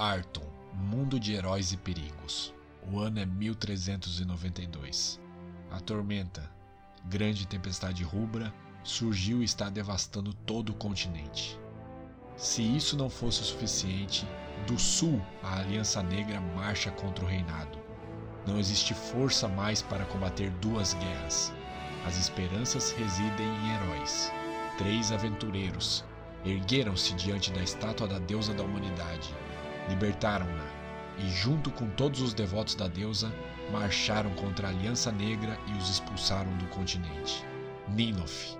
Arton, Mundo de Heróis e Perigos. O ano é 1392. A tormenta, grande tempestade rubra, surgiu e está devastando todo o continente. Se isso não fosse o suficiente, do sul a Aliança Negra marcha contra o reinado. Não existe força mais para combater duas guerras. As esperanças residem em heróis. Três aventureiros ergueram-se diante da estátua da deusa da humanidade, libertaram-na e, junto com todos os devotos da deusa, marcharam contra a Aliança Negra e os expulsaram do continente. Ninoth,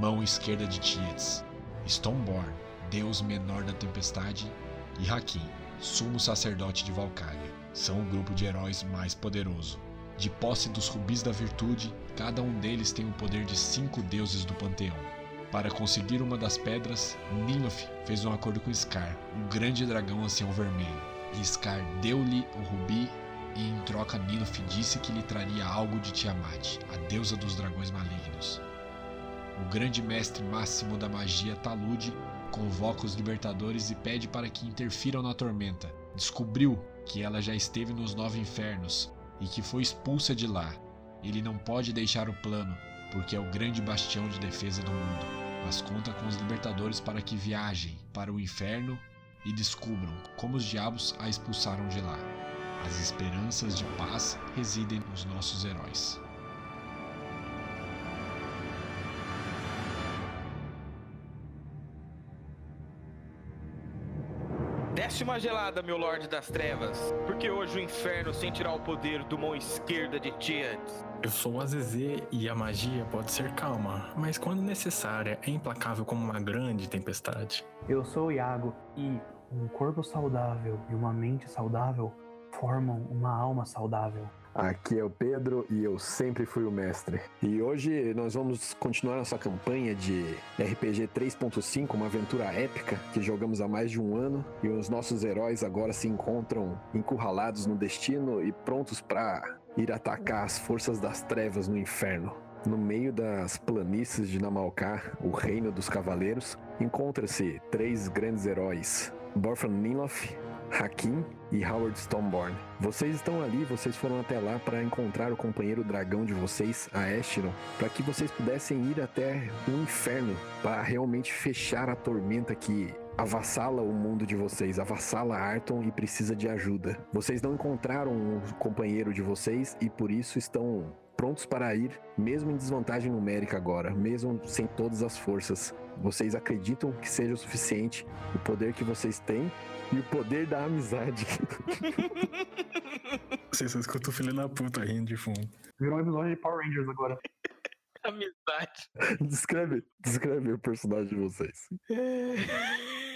mão esquerda de Tietz, Stoneborn, deus menor da tempestade, e Hakim, sumo sacerdote de Valkyria, são o grupo de heróis mais poderoso. De posse dos rubis da virtude, cada um deles tem o poder de cinco deuses do panteão. Para conseguir uma das pedras, Ninoth fez um acordo com Scar, o grande dragão ancião vermelho. Scar deu-lhe o rubi e em troca Ninoth disse que lhe traria algo de Tiamat, a deusa dos dragões malignos. O grande mestre máximo da magia Talude convoca os libertadores e pede para que interfiram na tormenta. Descobriu que ela já esteve nos nove infernos e que foi expulsa de lá. Ele não pode deixar o plano, porque é o grande bastião de defesa do mundo, mas conta com os libertadores para que viajem para o inferno e descubram como os diabos a expulsaram de lá. As esperanças de paz residem nos nossos heróis. Desce uma gelada, meu Lorde das Trevas, porque hoje o inferno sentirá o poder do mão esquerda de Tiads. Eu sou o Azezê e a magia pode ser calma, mas quando necessária é implacável como uma grande tempestade. Eu sou o Iago e um corpo saudável e uma mente saudável formam uma alma saudável. Aqui é o Pedro e eu sempre fui o mestre. E hoje nós vamos continuar nossa campanha de RPG 3.5, uma aventura épica que jogamos há mais de um ano e os nossos heróis agora se encontram encurralados no destino e prontos para ir atacar as forças das trevas no inferno. No meio das planícies de Namalcar, o reino dos cavaleiros, encontra-se três grandes heróis: Borfan Niloth, Hakim e Howard Stoneborn. Vocês estão ali, vocês foram até lá para encontrar o companheiro dragão de vocês, a Estiron, para que vocês pudessem ir até o inferno para realmente fechar a tormenta que avassala o mundo de vocês, avassala Arton e precisa de ajuda. Vocês não encontraram um companheiro de vocês e por isso estão prontos para ir, mesmo em desvantagem numérica agora, mesmo sem todas as forças. Vocês acreditam que seja o suficiente o poder que vocês têm e o poder da amizade. Vocês só escutam o filho da puta rindo de fundo. Virou um episódio de Power Rangers agora. Amizade. descreve, descreve o personagem de vocês.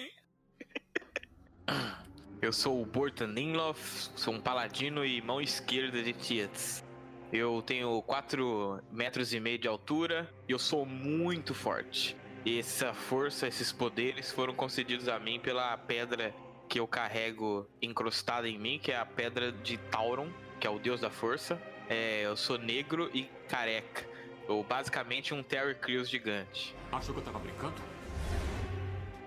Eu sou o Bortan Ninlof, sou um paladino e mão esquerda de Tietz. Eu tenho 4 metros e meio de altura e eu sou muito forte. E essa força, esses poderes foram concedidos a mim pela pedra que eu carrego encrustada em mim, que é a pedra de Tauron, que é o deus da força. É, eu sou negro e careca. Ou basicamente um Terry Crews gigante. Achou que eu tava brincando?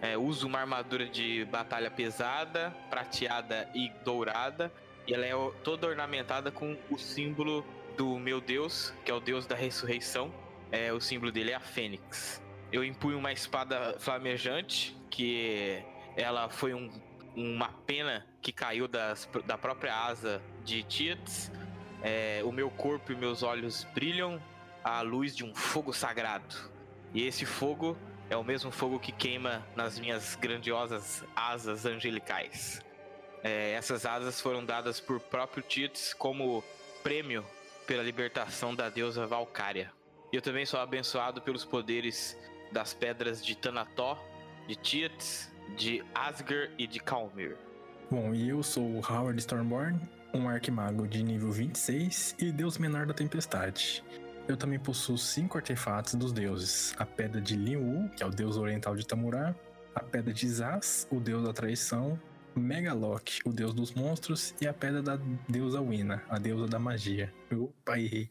É, uso uma armadura de batalha pesada, prateada e dourada. E ela é toda ornamentada com o símbolo do meu deus, que é o deus da ressurreição. É, o símbolo dele é a fênix. Eu empunho uma espada flamejante, que ela foi um, uma pena que caiu das, da própria asa de Tietz. É, o meu corpo e meus olhos brilham à luz de um fogo sagrado. E esse fogo é o mesmo fogo que queima nas minhas grandiosas asas angelicais. É, essas asas foram dadas por próprio Tietz como prêmio pela libertação da deusa Valkyria. E eu também sou abençoado pelos poderes das pedras de Tanató, de Tietz, de Asger e de Kalmir. Bom, e eu sou Howard Stormborn, um arquimago de nível 26 e deus menor da tempestade. Eu também possuo cinco artefatos dos deuses: a pedra de Linwu, que é o deus oriental de Tamurá, a pedra de Zaz, o deus da traição, Megalok, o deus dos monstros, e a pedra da deusa Wina, a deusa da magia. Opa, errei.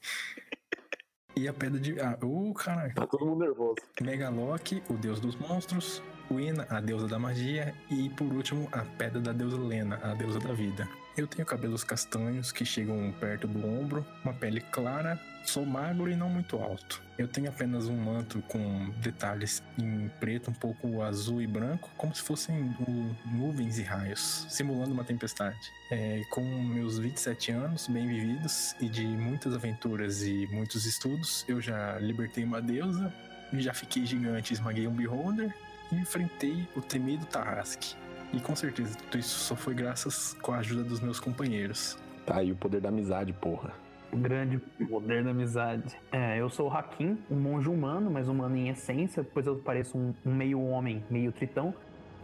E a pedra de. Ah, uh, caralho. Tá todo mundo nervoso. Megalok, o deus dos monstros. Uina, a deusa da magia, e por último a pedra da deusa Lena, a deusa da vida. Eu tenho cabelos castanhos que chegam perto do ombro, uma pele clara, sou magro e não muito alto. Eu tenho apenas um manto com detalhes em preto, um pouco azul e branco, como se fossem nuvens e raios, simulando uma tempestade. É, com meus 27 anos bem vividos e de muitas aventuras e muitos estudos, eu já libertei uma deusa, já fiquei gigante, esmaguei um beholder e enfrentei o temido Tarrasque. E com certeza tudo isso só foi graças com a ajuda dos meus companheiros. Tá aí o poder da amizade, porra. O grande poder da amizade. É, eu sou o Hakim, um monge humano, mas humano em essência, pois eu pareço um, um meio homem, meio tritão,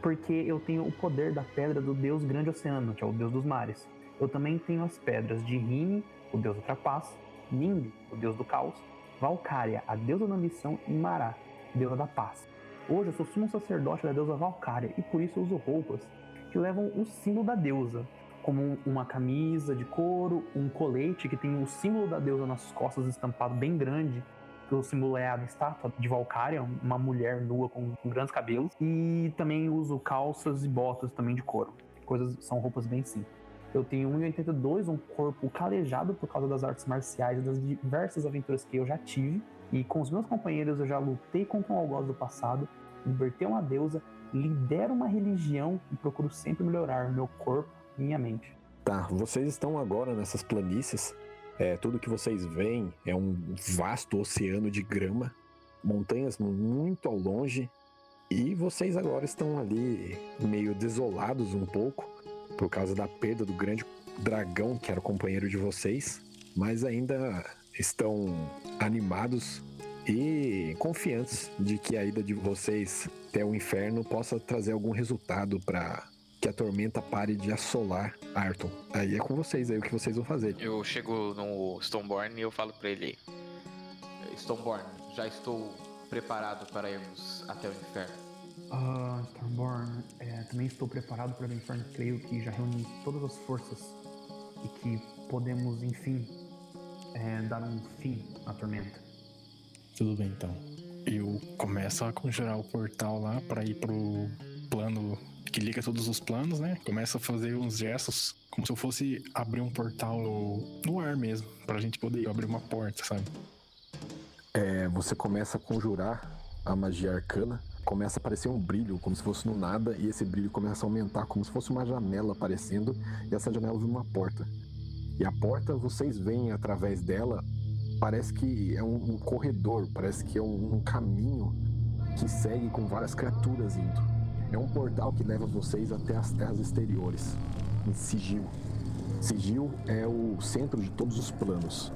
porque eu tenho o poder da pedra do deus grande oceano, que é o deus dos mares. Eu também tenho as pedras de Rime, o deus do trapaço, Nimbi, o deus do caos, Valkyria, a deusa da missão, e Mará, deusa da paz. Hoje eu sou sumo sacerdote da deusa Valkyria e por isso eu uso roupas que levam o símbolo da deusa, como uma camisa de couro, um colete que tem o símbolo da deusa nas costas estampado bem grande. O símbolo é a estátua de Valkyria, uma mulher nua com, com grandes cabelos. E também uso calças e botas também de couro. Coisas são roupas bem simples. Eu tenho 1,82, um corpo calejado por causa das artes marciais e das diversas aventuras que eu já tive. E com os meus companheiros eu já lutei contra um algoz do passado libertei uma deusa, lidero uma religião e procuro sempre melhorar meu corpo e minha mente. Tá, vocês estão agora nessas planícies. É, tudo que vocês veem é um vasto oceano de grama, montanhas muito ao longe, e vocês agora estão ali meio desolados um pouco por causa da perda do grande dragão que era o companheiro de vocês, mas ainda estão animados e confiantes de que a ida de vocês até o inferno possa trazer algum resultado para que a tormenta pare de assolar Arton. Aí é com vocês aí o que vocês vão fazer. Eu chego no Stoneborn e eu falo para ele: Stoneborn, já estou preparado para irmos até o inferno. Ah, uh, Stormborn, é, também estou preparado para o inferno. Creio que já reuni todas as forças e que podemos, enfim, é, dar um fim à tormenta. Tudo bem então. Eu começo a conjurar o portal lá para ir pro plano que liga todos os planos, né? Começa a fazer uns gestos como se eu fosse abrir um portal no, no ar mesmo, pra gente poder abrir uma porta, sabe? É, você começa a conjurar a magia arcana, começa a aparecer um brilho, como se fosse no nada, e esse brilho começa a aumentar, como se fosse uma janela aparecendo, e essa janela vira uma porta. E a porta, vocês veem através dela parece que é um, um corredor, parece que é um, um, caminho que segue com várias criaturas indo. É um portal que leva vocês até as terras exteriores, em Sigil. Sigil é o centro de todos os planos.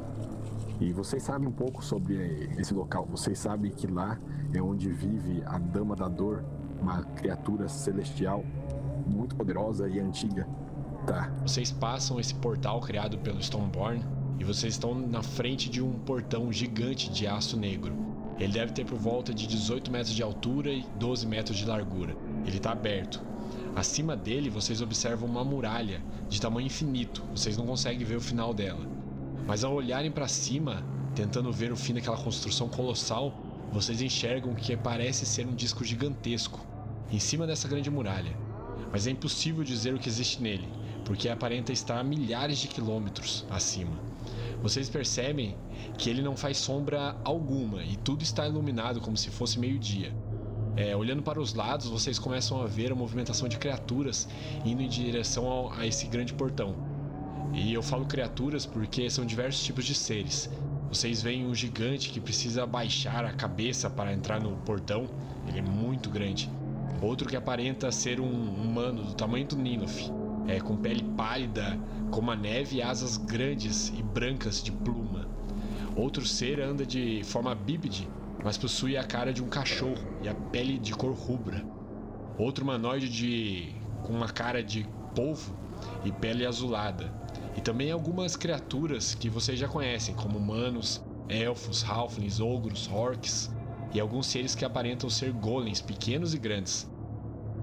E vocês sabem um pouco sobre esse local. Vocês sabem que lá é onde vive a Dama da Dor, uma criatura celestial muito poderosa e antiga. Tá. Vocês passam esse portal criado pelo Stoneborn e vocês estão na frente de um portão gigante de aço negro. Ele deve ter por volta de 18 metros de altura e 12 metros de largura. Ele está aberto. Acima dele vocês observam uma muralha de tamanho infinito. Vocês não conseguem ver o final dela. Mas ao olharem para cima, tentando ver o fim daquela construção colossal, vocês enxergam o que parece ser um disco gigantesco em cima dessa grande muralha. Mas é impossível dizer o que existe nele, porque aparenta estar a milhares de quilômetros acima. Vocês percebem que ele não faz sombra alguma e tudo está iluminado como se fosse meio-dia. É, olhando para os lados, vocês começam a ver a movimentação de criaturas indo em direção ao, a esse grande portão. E eu falo criaturas porque são diversos tipos de seres. Vocês veem um gigante que precisa baixar a cabeça para entrar no portão, ele é muito grande. Outro que aparenta ser um humano do tamanho do Ninoth, é, com pele pálida como a neve e asas grandes e brancas de pluma. Outro ser anda de forma bípede, mas possui a cara de um cachorro e a pele de cor rubra. Outro humanoide de com uma cara de polvo e pele azulada. E também algumas criaturas que vocês já conhecem, como humanos, elfos, halflings, ogros, orcs e alguns seres que aparentam ser golems pequenos e grandes.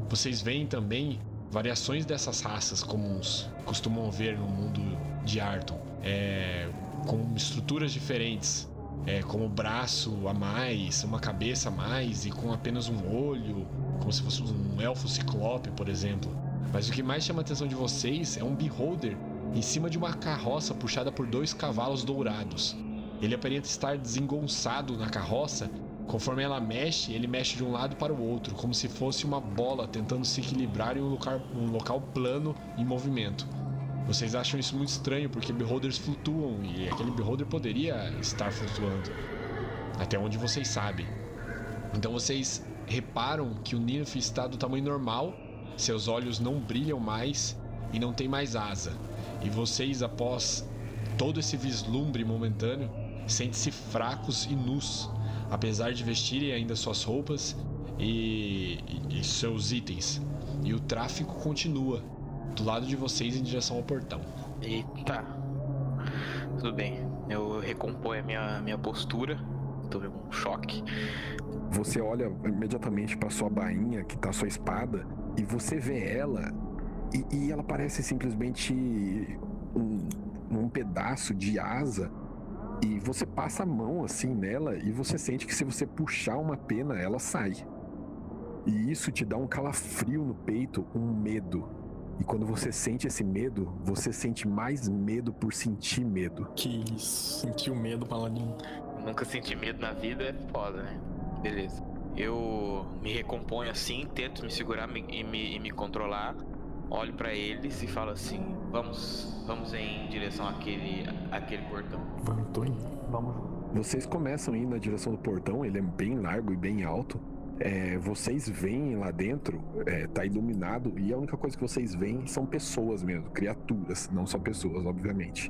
Vocês veem também variações dessas raças comuns costumam ver no mundo de Arton, é, com estruturas diferentes, é, como braço a mais, uma cabeça a mais e com apenas um olho, como se fosse um elfo ciclope, por exemplo. Mas o que mais chama a atenção de vocês é um beholder em cima de uma carroça puxada por dois cavalos dourados. Ele aparenta estar desengonçado na carroça. Conforme ela mexe, ele mexe de um lado para o outro, como se fosse uma bola tentando se equilibrar em um local, um local plano em movimento. Vocês acham isso muito estranho porque beholders flutuam e aquele beholder poderia estar flutuando. Até onde vocês sabem. Então vocês reparam que o Ninf está do tamanho normal, seus olhos não brilham mais e não tem mais asa. E vocês, após todo esse vislumbre momentâneo, sentem-se fracos e nus, apesar de vestirem ainda suas roupas e, e, e seus itens. E o tráfico continua do lado de vocês em direção ao portão. Eita. Tudo bem. Eu recomponho a minha, minha postura. Tô vendo um choque. Você olha imediatamente para sua bainha, que tá sua espada, e você vê ela, e, e ela parece simplesmente um, um pedaço de asa. E você passa a mão assim nela, e você sente que se você puxar uma pena, ela sai. E isso te dá um calafrio no peito, um medo. E quando você sente esse medo, você sente mais medo por sentir medo. Que isso, sentiu medo, paladino. Nunca senti medo na vida, é foda, né? Beleza. Eu me recomponho assim, tento me segurar e me, e me controlar. Olho pra eles e falo assim: vamos, vamos em direção àquele, àquele portão. Vamos, tô indo. Vamos. Vocês começam a ir na direção do portão, ele é bem largo e bem alto. É, vocês veem lá dentro, é, tá iluminado, e a única coisa que vocês veem são pessoas mesmo, criaturas, não só pessoas, obviamente.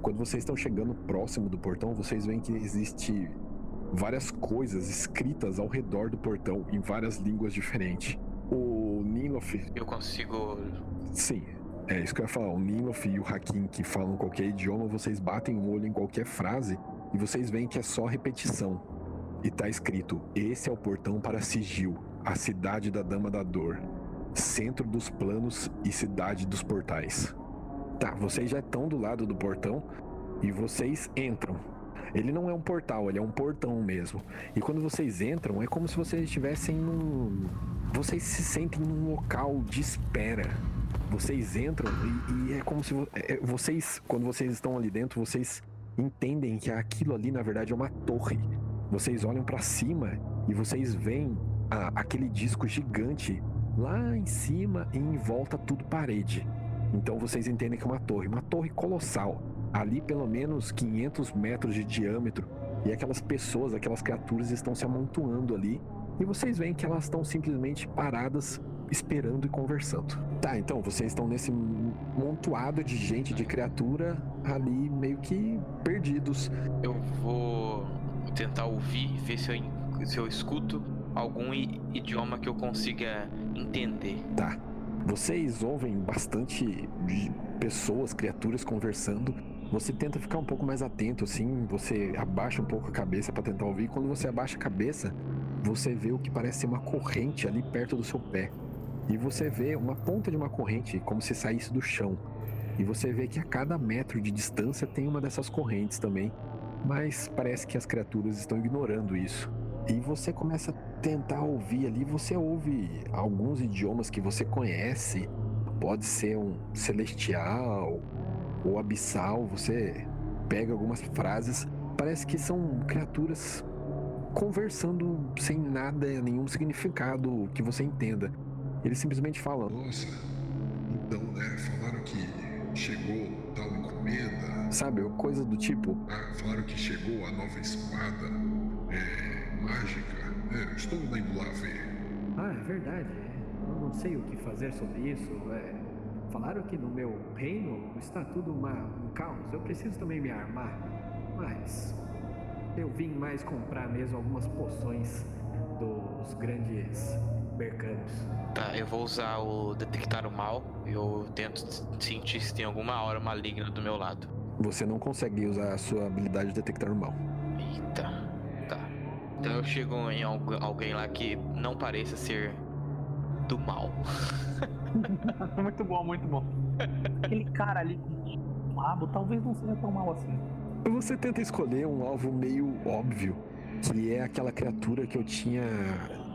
Quando vocês estão chegando próximo do portão, vocês veem que existe várias coisas escritas ao redor do portão em várias línguas diferentes. O Nilof, Eu consigo. sim, é isso que eu ia falar. O Nilof e o Hakim que falam qualquer idioma, vocês batem o olho em qualquer frase e vocês veem que é só repetição. E tá escrito: Esse é o portão para Sigil, a cidade da Dama da Dor, centro dos planos e cidade dos portais. Tá, vocês já estão do lado do portão e vocês entram. Ele não é um portal, ele é um portão mesmo. E quando vocês entram, é como se vocês estivessem num. Vocês se sentem num local de espera. Vocês entram e, e é como se é- é- vocês, quando vocês estão ali dentro, vocês entendem que aquilo ali na verdade é uma torre. Vocês olham pra cima e vocês veem a- aquele disco gigante lá em cima e em volta tudo parede. Então vocês entendem que é uma torre, uma torre colossal. Ali pelo menos 500 metros de diâmetro e aquelas pessoas, aquelas criaturas estão se amontoando ali e vocês veem que elas estão simplesmente paradas esperando e conversando. Tá, então vocês estão nesse montoado de gente, de criatura ali meio que perdidos. Eu vou tentar ouvir, ver se eu, se eu escuto algum idioma que eu consiga entender. Tá. Vocês ouvem bastante de pessoas, criaturas conversando. Você tenta ficar um pouco mais atento, assim. Você abaixa um pouco a cabeça pra tentar ouvir. Quando você abaixa a cabeça, você vê o que parece ser uma corrente ali perto do seu pé. E você vê uma ponta de uma corrente, como se saísse do chão. E você vê que a cada metro de distância tem uma dessas correntes também. Mas parece que as criaturas estão ignorando isso. E você começa a tentar ouvir ali, você ouve alguns idiomas que você conhece. Pode ser um celestial ou abissal, você pega algumas frases, parece que são criaturas conversando sem nada, nenhum significado que você entenda. Eles simplesmente falam: Nossa, então, né? Falaram que chegou tal encomenda. Sabe, coisa do tipo. Ah, falaram que chegou a nova espada é, mágica. É, eu estou indo lá ver. Ah, é verdade. Eu não sei o que fazer sobre isso. É, falaram que no meu reino está tudo uma, um caos. Eu preciso também me armar. Mas eu vim mais comprar mesmo algumas poções dos grandes mercados. Tá, eu vou usar o detectar o mal. Eu tento sentir se tem alguma aura maligna do meu lado. Você não consegue usar a sua habilidade de detectar o mal. Eita, tá. Então eu chego em algu- alguém lá que não pareça ser do mal. muito bom, muito bom. Aquele cara ali com um rabo talvez não seja tão mal assim. Você tenta escolher um alvo meio óbvio, que é aquela criatura que eu tinha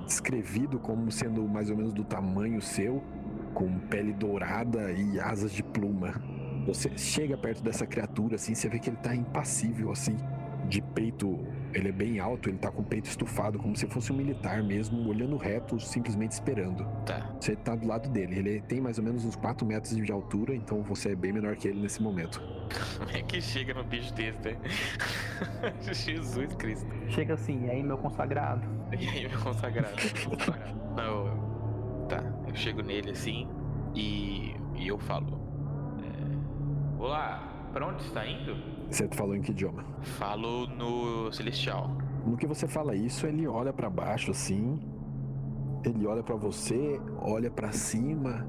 descrevido como sendo mais ou menos do tamanho seu, com pele dourada e asas de pluma. Você chega perto dessa criatura assim, você vê que ele tá impassível assim, de peito, ele é bem alto, ele tá com o peito estufado como se fosse um militar mesmo, olhando reto, simplesmente esperando. Tá. Você tá do lado dele, ele tem mais ou menos uns 4 metros de altura, então você é bem menor que ele nesse momento. Como é que chega no bicho desse, né? Jesus Cristo. Chega assim, e aí, meu consagrado. E aí, meu consagrado? Não, tá. Eu chego nele assim e, e eu falo. é, Olá, pra onde está indo? Você falou em que idioma? Falo no Celestial. No que você fala isso, ele olha pra baixo assim. Ele olha pra você, olha pra cima.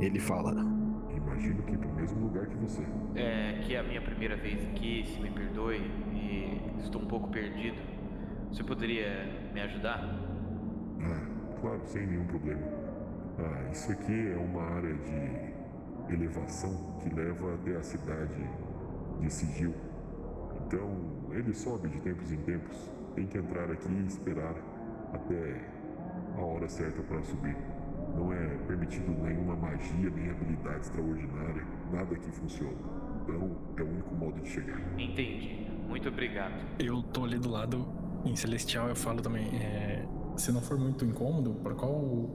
Ele fala: Imagino que pro mesmo lugar que você. É que é a minha primeira vez aqui, se me perdoe, e estou um pouco perdido. Você poderia me ajudar? Ah, claro, sem nenhum problema. Ah, isso aqui é uma área de elevação que leva até a cidade de Sigil. Então, ele sobe de tempos em tempos. Tem que entrar aqui e esperar até a hora certa para subir. Não é permitido nenhuma magia, nem habilidade extraordinária, nada que funciona. Então, é o único modo de chegar. Entendi. Muito obrigado. Eu tô ali do lado, em Celestial, eu falo também, é, se não for muito incômodo, para qual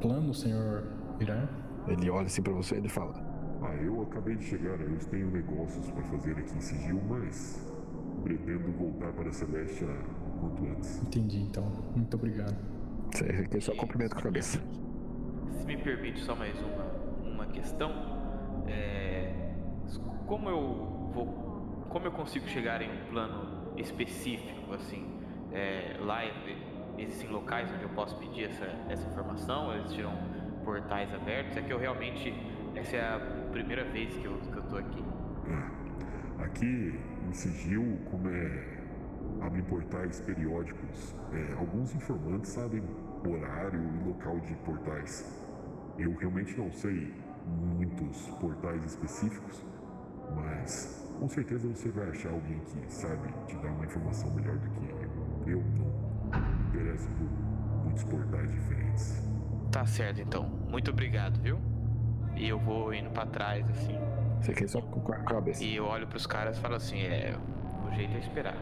plano o senhor irá? Ele olha assim pra você e ele fala: Ah, eu acabei de chegar, eu tenho negócios para fazer aqui em Sigil, mas pretendo voltar para a Celestia o quanto antes. Entendi, então. Muito obrigado. Você quer só cumprimento com a cabeça. Se me permite só mais uma, uma questão, é, como eu vou, como eu consigo chegar em um plano específico, assim, é, lá existem locais onde eu posso pedir essa, essa informação, existirão portais abertos, é que eu realmente, essa é a primeira vez que eu, que eu tô aqui. Ah, aqui em Sigil, como é. abrem portais periódicos, é, alguns informantes sabem horário e local de portais. Eu realmente não sei muitos portais específicos, mas com certeza você vai achar alguém que sabe te dar uma informação melhor do que eu. Eu não me interesso por muitos portais diferentes. Tá certo, então. Muito obrigado, viu? E eu vou indo pra trás, assim. Você quer só com a cabeça. E eu olho pros caras e falo assim: é. O jeito é esperar.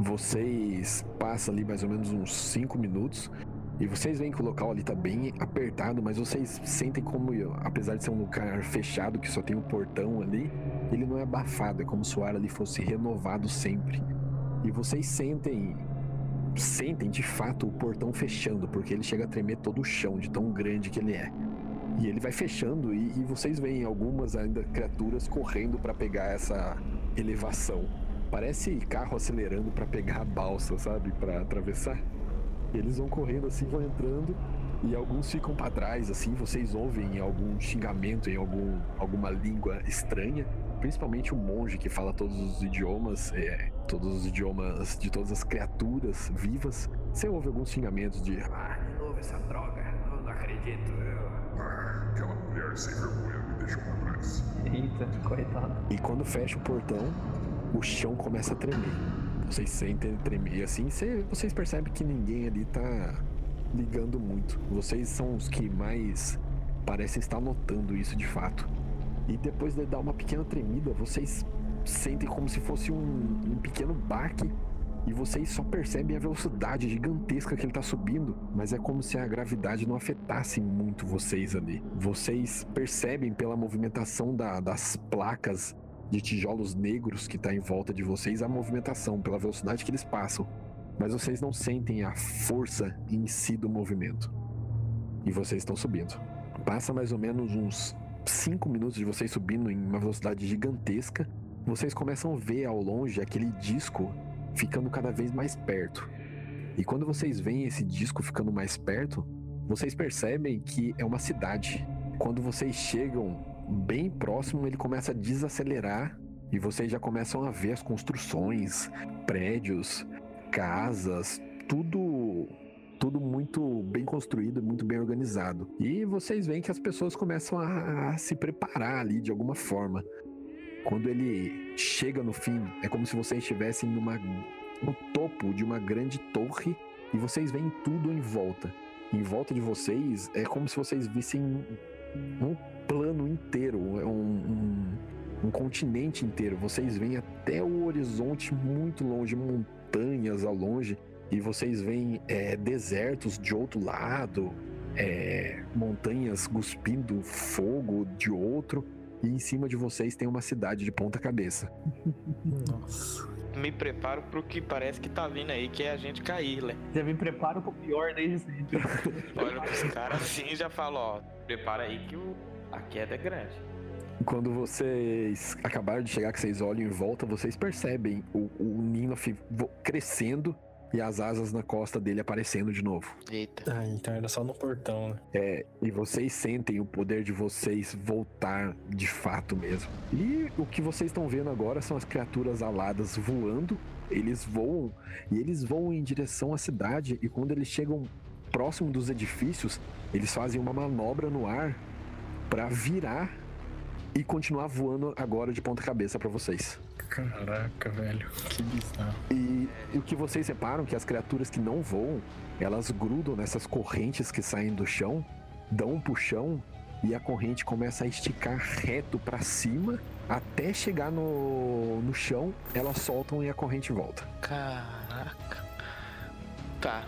Vocês passam ali mais ou menos uns 5 minutos e vocês veem que o local ali tá bem apertado, mas vocês sentem como, apesar de ser um lugar fechado que só tem um portão ali, ele não é abafado, é como se o ar ali fosse renovado sempre. E vocês sentem, sentem de fato o portão fechando, porque ele chega a tremer todo o chão de tão grande que ele é. E ele vai fechando e, e vocês veem algumas ainda criaturas correndo para pegar essa elevação. Parece carro acelerando para pegar a balsa, sabe? Para atravessar. E eles vão correndo assim, vão entrando. E alguns ficam para trás, assim. Vocês ouvem algum xingamento em algum, alguma língua estranha. Principalmente o monge que fala todos os idiomas, é, todos os idiomas de todas as criaturas vivas. Você ouve alguns xingamentos de. Ah, de novo essa droga. Eu não acredito. Eu... Ah, aquela mulher sem vergonha me deixou para trás. Eita, coitado. E quando fecha o portão, o chão começa a tremer. Vocês sentem ele tremer. E assim cê- vocês percebem que ninguém ali tá ligando muito. Vocês são os que mais parecem estar notando isso de fato. E depois de dar uma pequena tremida, vocês sentem como se fosse um, um pequeno baque. E vocês só percebem a velocidade gigantesca que ele tá subindo, mas é como se a gravidade não afetasse muito vocês ali. Vocês percebem pela movimentação da- das placas de tijolos negros que tá em volta de vocês a movimentação, pela velocidade que eles passam. Mas vocês não sentem a força em si do movimento. E vocês estão subindo. Passa mais ou menos uns 5 minutos de vocês subindo em uma velocidade gigantesca. Vocês começam a ver ao longe aquele disco ficando cada vez mais perto. E quando vocês veem esse disco ficando mais perto, vocês percebem que é uma cidade. Quando vocês chegam bem próximo, ele começa a desacelerar e vocês já começam a ver as construções, prédios, casas, tudo tudo muito bem construído, muito bem organizado. E vocês veem que as pessoas começam a, a se preparar ali de alguma forma. Quando ele chega no fim, é como se vocês estivessem numa, no topo de uma grande torre e vocês veem tudo em volta. Em volta de vocês é como se vocês vissem um plano inteiro, um, um, um continente inteiro. Vocês veem até o horizonte muito longe, montanhas ao longe, e vocês veem é, desertos de outro lado, é, montanhas cuspindo fogo de outro, e em cima de vocês tem uma cidade de ponta cabeça. Nossa. Me preparo pro que parece que tá vindo aí, que é a gente cair, né? Já me preparo pro pior desde sempre. Olha pros caras assim e já falo, ó, prepara aí que o... a queda é grande. Quando vocês acabaram de chegar, que vocês olham em volta, vocês percebem o, o Ninof crescendo e as asas na costa dele aparecendo de novo. Eita. Ah, então era só no portão, né? É, e vocês sentem o poder de vocês voltar de fato mesmo. E o que vocês estão vendo agora são as criaturas aladas voando. Eles voam e eles voam em direção à cidade. E quando eles chegam próximo dos edifícios, eles fazem uma manobra no ar para virar e continuar voando agora de ponta cabeça para vocês. Caraca, velho. Que bizarro. E, e o que vocês reparam é que as criaturas que não voam, elas grudam nessas correntes que saem do chão, dão um puxão e a corrente começa a esticar reto para cima até chegar no, no chão, elas soltam e a corrente volta. Caraca. Tá.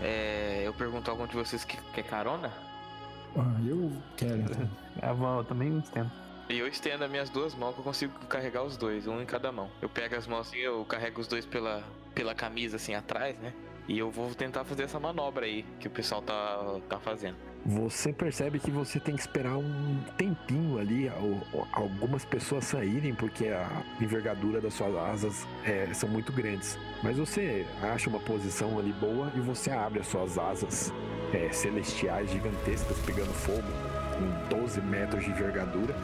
É, eu pergunto a algum de vocês que quer carona? Ah, eu quero então. Ah, bom, eu também entendo. E eu estendo as minhas duas mãos que eu consigo carregar os dois, um em cada mão. Eu pego as mãos assim, eu carrego os dois pela, pela camisa assim atrás, né? E eu vou tentar fazer essa manobra aí que o pessoal tá, tá fazendo. Você percebe que você tem que esperar um tempinho ali, al- algumas pessoas saírem, porque a envergadura das suas asas é, são muito grandes. Mas você acha uma posição ali boa e você abre as suas asas é, celestiais gigantescas pegando fogo, com 12 metros de envergadura,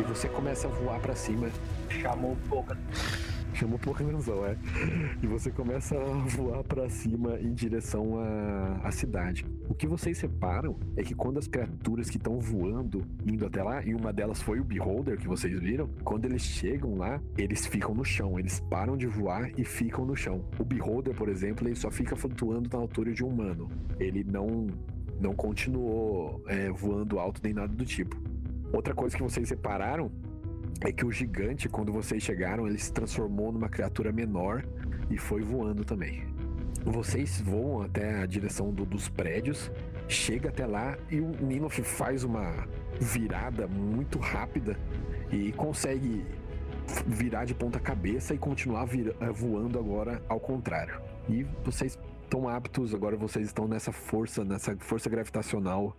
e você começa a voar para cima. Chamou pouca. Chamou pouca atenção, é. E você começa a voar pra cima em direção à, à cidade. O que vocês reparam é que quando as criaturas que estão voando, indo até lá, e uma delas foi o Beholder que vocês viram, quando eles chegam lá, eles ficam no chão, eles param de voar e ficam no chão. O Beholder, por exemplo, ele só fica flutuando na altura de um humano. Ele não, não continuou é, voando alto nem nada do tipo. Outra coisa que vocês repararam é que o gigante, quando vocês chegaram, ele se transformou numa criatura menor e foi voando também. Vocês voam até a direção do- dos prédios, chega até lá e o Ninof faz uma virada muito rápida e consegue virar de ponta cabeça e continuar eh, voando agora ao contrário. E vocês estão aptos, agora vocês estão nessa força, nessa força gravitacional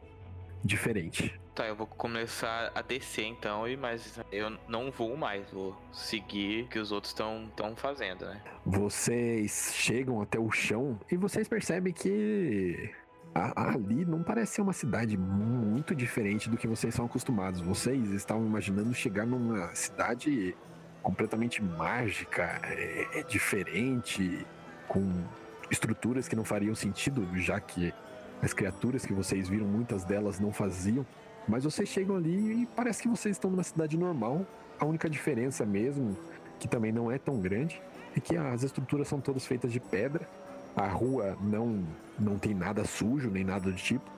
diferente. Tá, eu vou começar a descer então, e mas eu não vou mais, vou seguir o que os outros estão fazendo, né? Vocês chegam até o chão e vocês percebem que ali não parece ser uma cidade muito diferente do que vocês são acostumados. Vocês estavam imaginando chegar numa cidade completamente mágica, é, é diferente, com estruturas que não fariam sentido, já que as criaturas que vocês viram, muitas delas não faziam. Mas vocês chegam ali e parece que vocês estão numa cidade normal. A única diferença mesmo, que também não é tão grande, é que as estruturas são todas feitas de pedra. A rua não, não tem nada sujo, nem nada do tipo.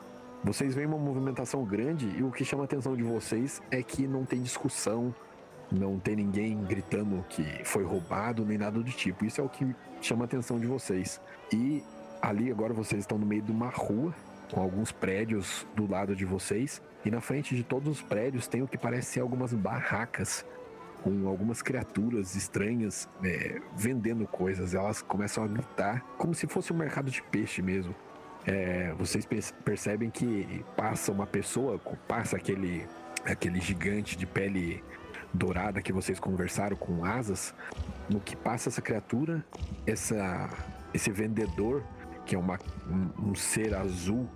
Vocês veem uma movimentação grande e o que chama a atenção de vocês é que não tem discussão, não tem ninguém gritando que foi roubado, nem nada do tipo. Isso é o que chama a atenção de vocês. E ali agora vocês estão no meio de uma rua com alguns prédios do lado de vocês e na frente de todos os prédios tem o que parece ser algumas barracas com algumas criaturas estranhas é, vendendo coisas. Elas começam a gritar como se fosse um mercado de peixe mesmo. É, vocês pe- percebem que passa uma pessoa, passa aquele, aquele gigante de pele dourada que vocês conversaram com asas. No que passa essa criatura, essa, esse vendedor, que é uma, um, um ser azul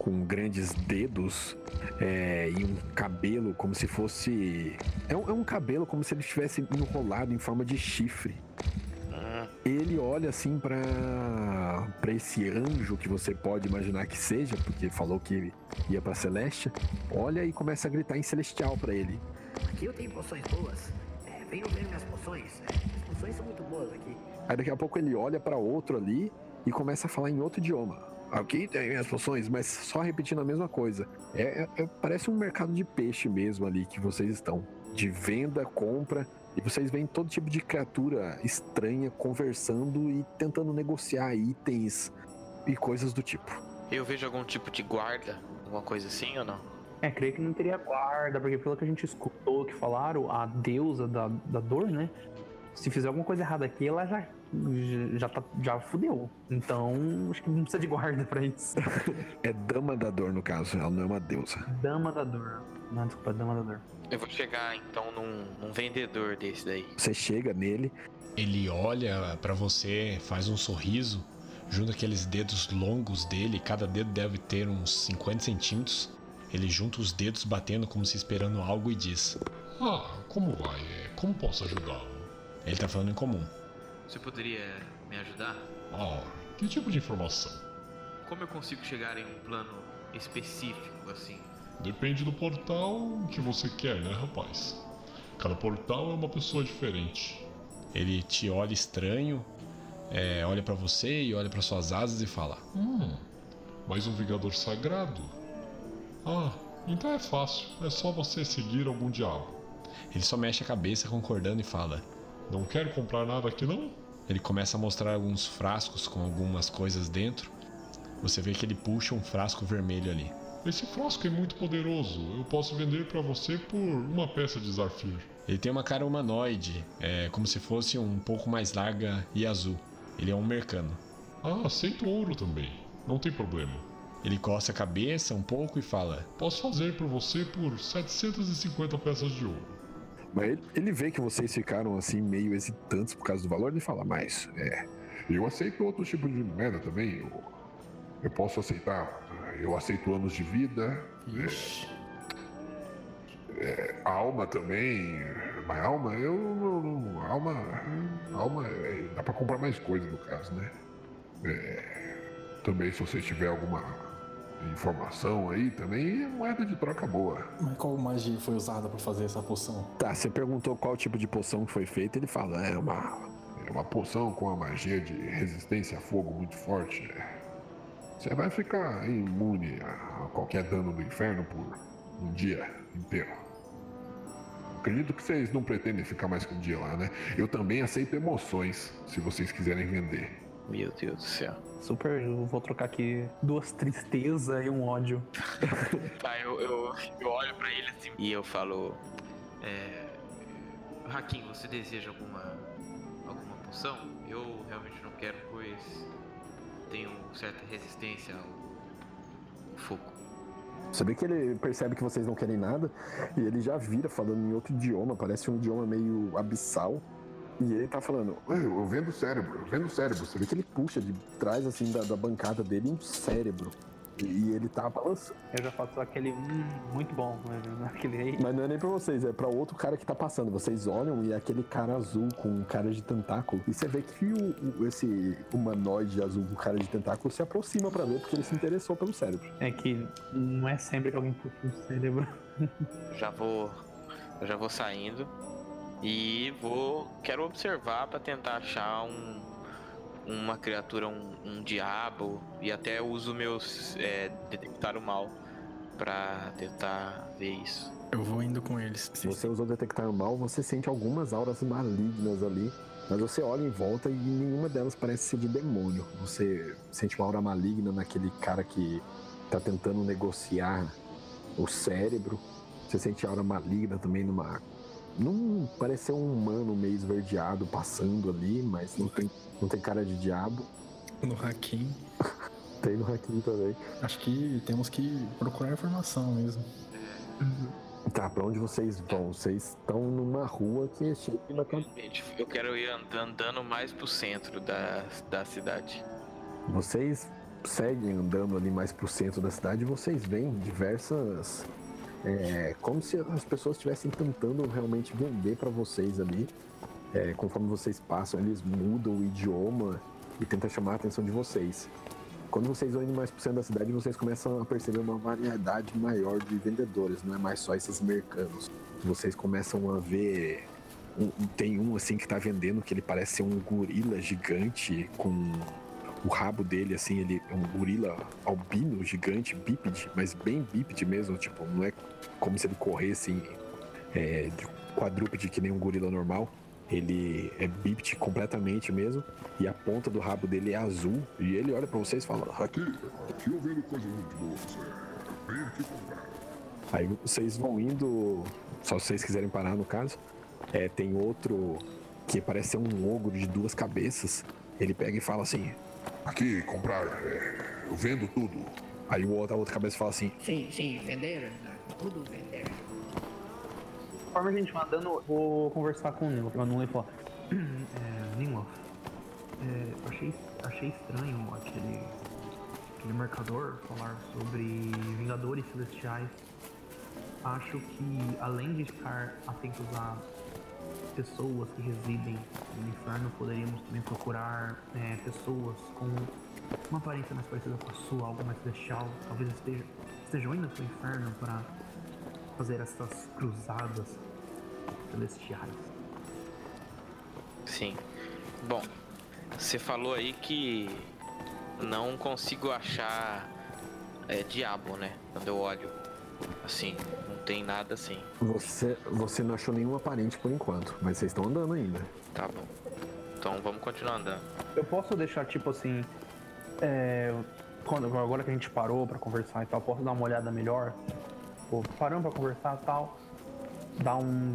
com grandes dedos é, e um cabelo como se fosse. É um, é um cabelo como se ele estivesse enrolado em forma de chifre. Hum, Ele olha assim pra para esse anjo que você pode imaginar que seja, porque falou que ia pra Celeste. Olha e começa a gritar em celestial pra ele. Aqui eu tenho poções boas. É, venham ver minhas poções. É, as poções são muito boas aqui. Aí daqui a pouco ele olha pra outro ali e começa a falar em outro idioma. Aqui tem as poções, mas só repetindo a mesma coisa. É, é- é- parece um mercado de peixe mesmo ali que vocês estão. De venda, compra. E vocês veem todo tipo de criatura estranha conversando e tentando negociar itens e coisas do tipo. Eu vejo algum tipo de guarda, alguma coisa assim ou não? É, creio que não teria guarda, porque pelo que a gente escutou que falaram, a deusa da, da dor, né? Se fizer alguma coisa errada aqui, ela já, já, já, tá, já fudeu. Então, acho que não precisa de guarda pra isso. É dama da dor, no caso, ela não é uma deusa. Dama da dor. Não, desculpa, dama da dor. Eu vou chegar então num, num vendedor desse daí. Você chega nele, Ele olha pra você, faz um sorriso, junta aqueles dedos longos dele, cada dedo deve ter uns 50 centímetros. Ele junta os dedos batendo como se esperando algo e diz: Ah, como vai? Como posso ajudá-lo? Ele tá falando em comum. Você poderia me ajudar? Ah, que tipo de informação? Como eu consigo chegar em um plano específico assim? Depende do portal que você quer, né, rapaz? Cada portal é uma pessoa diferente. Ele te olha estranho, é, olha pra você e olha pra suas asas e fala: Hum, mais um Vingador Sagrado? Ah, então é fácil. É só você seguir algum diabo. Ele só mexe a cabeça concordando e fala: Não quer comprar nada aqui não? Ele começa a mostrar alguns frascos com algumas coisas dentro. Você vê que ele puxa um frasco vermelho ali. Esse frasco é muito poderoso. Eu posso vender pra você por uma peça de Zarfir. Ele tem uma cara humanoide, é como se fosse um pouco mais larga e azul. Ele é um mercano. Ah, aceito ouro também. Não tem problema. Ele coça a cabeça um pouco e fala: Posso fazer por você por 750 peças de ouro. Mas ele, ele vê que vocês ficaram assim meio hesitantes por causa do valor, ele fala, mas é. Eu aceito outro tipo de moeda também. Eu, eu posso aceitar. Eu aceito anos de vida. É, alma também. Mas alma, eu. não- não- alma. Alma. é, dá pra comprar mais coisa no caso, né? É, também se você tiver alguma informação aí, também é moeda de troca boa. Mas qual magia foi usada pra fazer essa poção? Tá, você perguntou qual tipo de poção que foi feita, ele fala, é uma. É uma poção com a magia de resistência a fogo muito forte. Você vai ficar imune a qualquer dano do inferno por um dia inteiro. Acredito que vocês não pretendem ficar mais que um dia lá, né? Eu também aceito emoções, se vocês quiserem vender. Meu Deus do céu. Super, eu vou trocar aqui duas tristezas e um ódio. Tá, eu, eu, eu olho pra ele assim e eu falo. É... Hakim, você deseja alguma alguma poção? Eu realmente não quero, pois tenho certa resistência ao, fogo. Você vê que ele percebe que vocês não querem nada e ele já vira falando em outro idioma, parece um idioma meio abissal. E ele tá falando, Eu, eu vendo cérebro, eu vendo cérebro. você vê que ele puxa de trás assim da, da bancada dele um cérebro. E ele tá balançando. Eu já faço aquele hum, muito bom, né? Aquele aí. Mas não é nem pra vocês, é pra outro cara que tá passando. Vocês olham e é aquele cara azul com cara de tentáculo. E você vê que o, o- esse humanoide azul com cara de tentáculo se aproxima pra ver porque ele se interessou pelo cérebro. É que não é sempre que alguém puxa o cérebro. Já vou. Eu já vou saindo. E vou. Quero observar pra tentar achar um. Uma criatura, um, um diabo. E até uso meus. É, detectar o mal. Pra tentar ver isso. Eu vou indo com eles. Se você usou detectar mal, você sente algumas auras malignas ali. Mas você olha em volta e nenhuma delas parece ser de demônio. Você sente uma aura maligna naquele cara que tá tentando negociar o cérebro. Você sente aura maligna também numa. Não parece ser um humano meio esverdeado passando ali, mas não tem, não tem cara de diabo. No Hakim, Tem no Hakim também. acho que temos que procurar informação mesmo. Tá, pra onde vocês vão? Vocês estão numa rua que é cheia de Gente, eu quero ir andando, andando mais pro centro da, da cidade. Vocês seguem andando ali mais pro centro da cidade e vocês veem diversas. É, como se as pessoas estivessem tentando realmente vender pra vocês ali. É, conforme vocês passam, eles mudam o idioma e tentam chamar a atenção de vocês. Quando vocês vão indo mais pro centro da cidade, vocês começam a perceber uma variedade maior de vendedores, não é mais só esses mercados. Vocês começam a ver. um- tem um assim que tá vendendo que ele parece ser um gorila gigante com o rabo dele, assim, ele é um gorila albino, gigante, bípede, mas bem bípede mesmo, tipo, não é como se ele corresse é, de quadrúpede que nem um gorila normal. Ele é bípede completamente mesmo, e a ponta do rabo dele é azul, e ele olha para vocês e fala: Aqui, aqui eu vendo coisas muito boas, é, vem aqui comprar. Aí vocês vão indo, só se vocês quiserem parar no caso. É, tem outro que parece ser um ogro de duas cabeças. Ele pega e fala assim: Aqui, comprar, é, eu vendo tudo. Aí o outro, a outra cabeça fala assim: Sim, sim, vender, tudo vender. Conforme a gente vai andando, vou conversar com o Nilo. O Nilo falou: É, Ninlof, é, achei, achei estranho aquele, aquele marcador falar sobre Vingadores Celestiais. Acho que, além de ficar atentos a pessoas que residem no inferno, poderíamos também procurar é, pessoas com uma aparência mais parecida com a sua, algo mais celestial. Talvez esteja, estejam indo para o inferno para fazer essas cruzadas celestiais. Sim. Bom, você falou aí que não consigo achar é, diabo, né? Quando eu olho. Assim, tem nada assim. Você, você não achou nenhum aparente por enquanto, mas vocês estão andando ainda. Tá bom. Então vamos continuar andando. Eu posso deixar, tipo assim. É, quando, agora que a gente parou pra conversar e tal, posso dar uma olhada melhor? Pô, paramos pra conversar e tal. Dar um.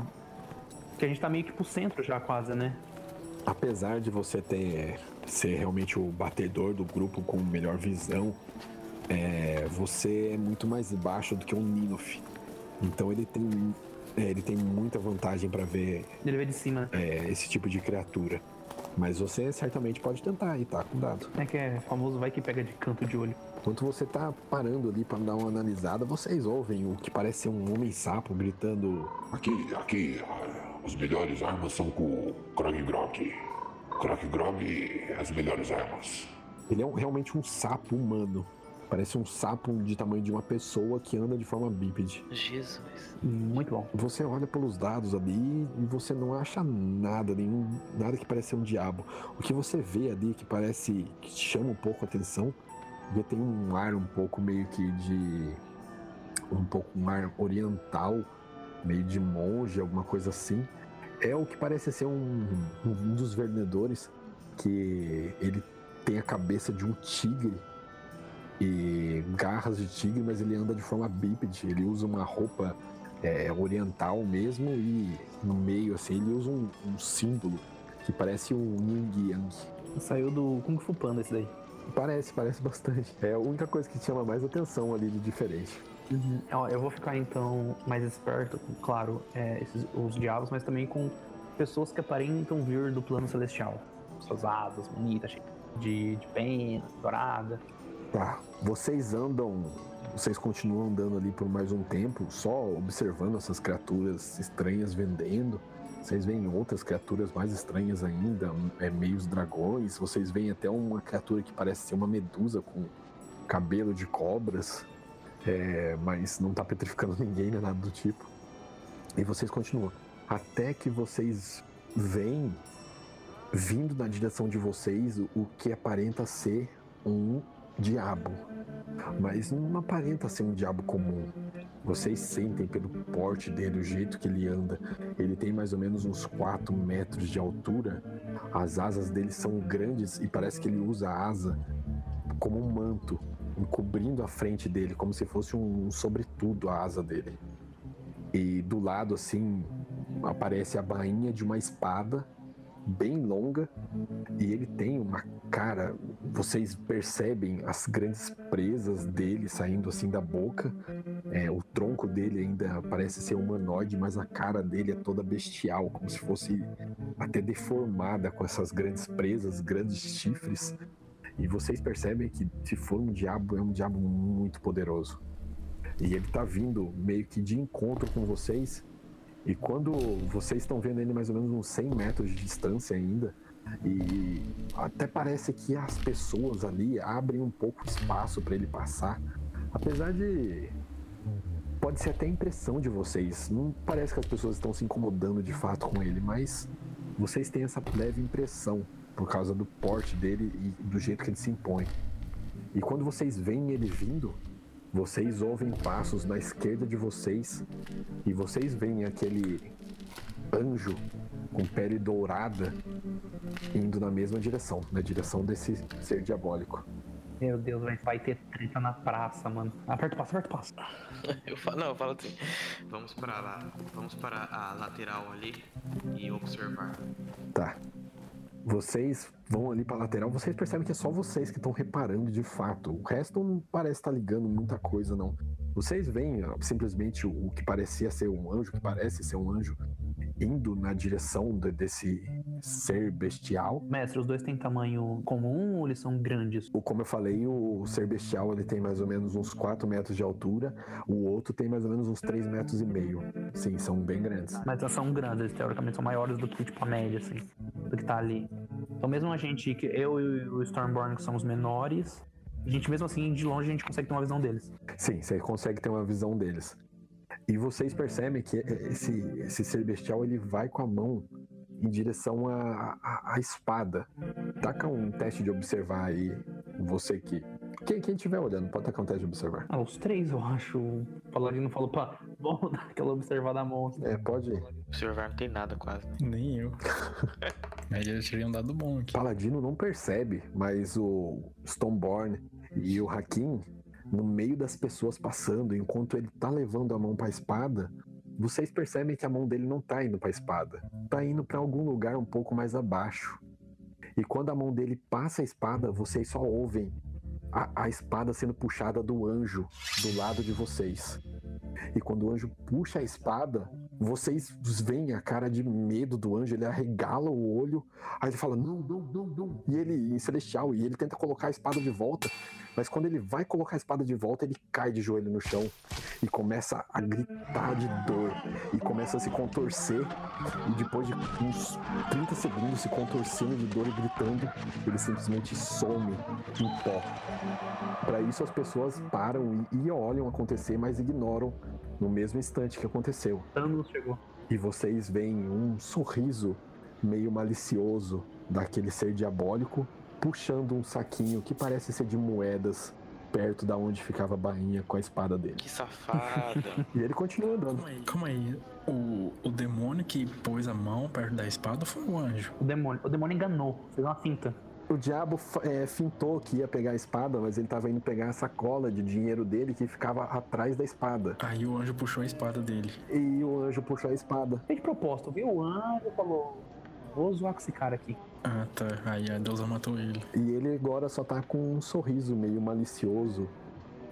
Que a gente tá meio que pro centro já, quase, né? Apesar de você ter ser realmente o batedor do grupo com melhor visão, é, você é muito mais baixo do que um Ninof. Então ele tem, é, ele tem muita vantagem para ver Ele vê de cima, né? é, esse tipo de criatura. Mas você certamente pode tentar aí, tá? Cuidado. É que é famoso, vai que pega de canto de olho. Enquanto você tá parando ali para dar uma analisada, vocês ouvem o que parece ser um homem sapo gritando: Aqui, aqui, as melhores armas são com o Krog Grog. Krog Grog, as melhores armas. Ele é um- realmente um sapo humano. Parece um sapo de tamanho de uma pessoa que anda de forma bípede. Jesus. Muito bom. Você olha pelos dados ali e você não acha nada, nenhum, nada que pareça um diabo. O que você vê ali que parece que te chama um pouco a atenção, porque tem um ar um pouco meio que de um pouco um ar oriental, meio de monge, alguma coisa assim. É o que parece ser um, um dos vendedores que ele tem a cabeça de um tigre e garras de tigre, mas ele anda de forma bípede. Ele usa uma roupa é, oriental mesmo e no meio assim ele usa um, um símbolo que parece um yin yang. Saiu do Kung Fu Panda esse daí. Parece, parece bastante. É a única coisa que chama mais atenção ali de diferente. Ó, eu vou ficar então mais esperto, com, claro, é, esses, os diabos, mas também com pessoas que aparentam vir do plano celestial. Suas asas bonitas, cheias de, de pena, dourada. Tá, vocês andam, vocês continuam andando ali por mais um tempo, só observando essas criaturas estranhas vendendo. Vocês veem outras criaturas mais estranhas ainda, é, meios dragões. Vocês veem até uma criatura que parece ser uma medusa com cabelo de cobras, é, mas não tá petrificando ninguém, nem nada do tipo. E vocês continuam. Até que vocês veem, vindo na direção de vocês, o que aparenta ser um diabo. Mas não aparenta ser um diabo comum. Vocês sentem pelo porte dele, o jeito que ele anda. Ele tem mais ou menos uns 4 metros de altura. As asas dele são grandes e parece que ele usa a asa como um manto, encobrindo a frente dele, como se fosse um, um sobretudo a asa dele. E do lado, assim, aparece a bainha de uma espada bem longa e ele tem uma cara. Vocês percebem as grandes presas dele saindo assim da boca. É, o tronco dele ainda parece ser humanoide, mas a cara dele é toda bestial, como se fosse até deformada com essas grandes presas, grandes chifres. E vocês percebem que se for um diabo, é um diabo muito poderoso. E ele tá vindo meio que de encontro com vocês. E quando vocês estão vendo ele mais ou menos uns 100 metros de distância ainda, e até parece que as pessoas ali abrem um pouco de espaço para ele passar. Apesar de. Pode ser até impressão de vocês. Não parece que as pessoas estão se incomodando de fato com ele, mas vocês têm essa leve impressão por causa do porte dele e do jeito que ele se impõe. E quando vocês veem ele vindo, vocês ouvem passos na esquerda de vocês e vocês veem aquele anjo com pele dourada indo na mesma direção, na direção desse ser diabólico. Meu Deus, vai- ter treta na praça, mano. Aperta o passo, aperta o passo. Eu falo, não, eu falo assim. Vamos para lá. Vamos para a lateral ali e observar. Tá. Vocês vão ali pra lateral, vocês percebem que é só vocês que estão reparando de fato. O resto não parece estar ligando muita coisa, não. Vocês veem simplesmente o, o que parecia ser um anjo, que parece ser um anjo, indo na direção de- desse ser bestial. Mestre, os dois têm tamanho comum ou eles são grandes? O- Como eu falei, o ser bestial ele tem mais ou menos uns 4 metros de altura, o outro tem mais ou menos uns 3 metros e meio. Sim, são bem grandes. Mas eles são grandes, eles teoricamente são maiores do que tipo a média, assim, do que tá ali. Então mesmo a gente, que eu e o Stormborn, que somos menores, a gente mesmo assim, de longe, a gente consegue ter uma visão deles. Sim, você consegue ter uma visão deles. E vocês percebem que esse, esse ser bestial ele vai com a mão em direção à, à, à espada. Taca um teste de observar aí, você que. Quem, quem estiver olhando, pode tacar um teste de observar. Ah, os três, eu acho. O Paladino falou, pá, vamos dar aquela observada à monstra. É, pode ir. Observar não tem nada quase. né? Nem eu. Mas eu tirei um dado bom aqui. Paladino não percebe, mas o Stoneborn e o Hakim, no meio das pessoas passando, enquanto ele tá levando a mão pra espada, vocês percebem que a mão dele não tá indo pra espada, tá indo pra algum lugar um pouco mais abaixo. E quando a mão dele passa a espada, vocês só ouvem a, a espada sendo puxada do anjo do lado de vocês. E quando o anjo puxa a espada, vocês veem a cara de medo do anjo, ele arregala o olho, aí ele fala: Não, não, não, não. E ele, em celestial, e ele tenta colocar a espada de volta, mas quando ele vai colocar a espada de volta, ele cai de joelho no chão e começa a gritar de dor e começa a se contorcer. E depois de uns 30 segundos se contorcendo de dor e gritando, ele simplesmente some em pó. Para isso, as pessoas param e, e olham acontecer, mas ignoram no mesmo instante que aconteceu. Thanos chegou. E vocês veem um sorriso meio malicioso daquele ser diabólico puxando um saquinho que parece ser de moedas perto da onde ficava a bainha com a espada dele. Que safada. E ele continua andando. Calma aí, calma aí. O, o demônio que pôs a mão perto da espada foi o anjo. O demônio. O demônio enganou, fez uma finta. O diabo é, fintou que ia pegar a espada, mas ele tava indo pegar a sacola de dinheiro dele que ficava atrás da espada. Aí o anjo puxou a espada dele. E o anjo puxou a espada. Fez de propósito, viu? O anjo falou: Vou zoar com esse cara aqui. Ah, tá. Aí a deusa matou ele. E ele agora só tá com um sorriso meio malicioso,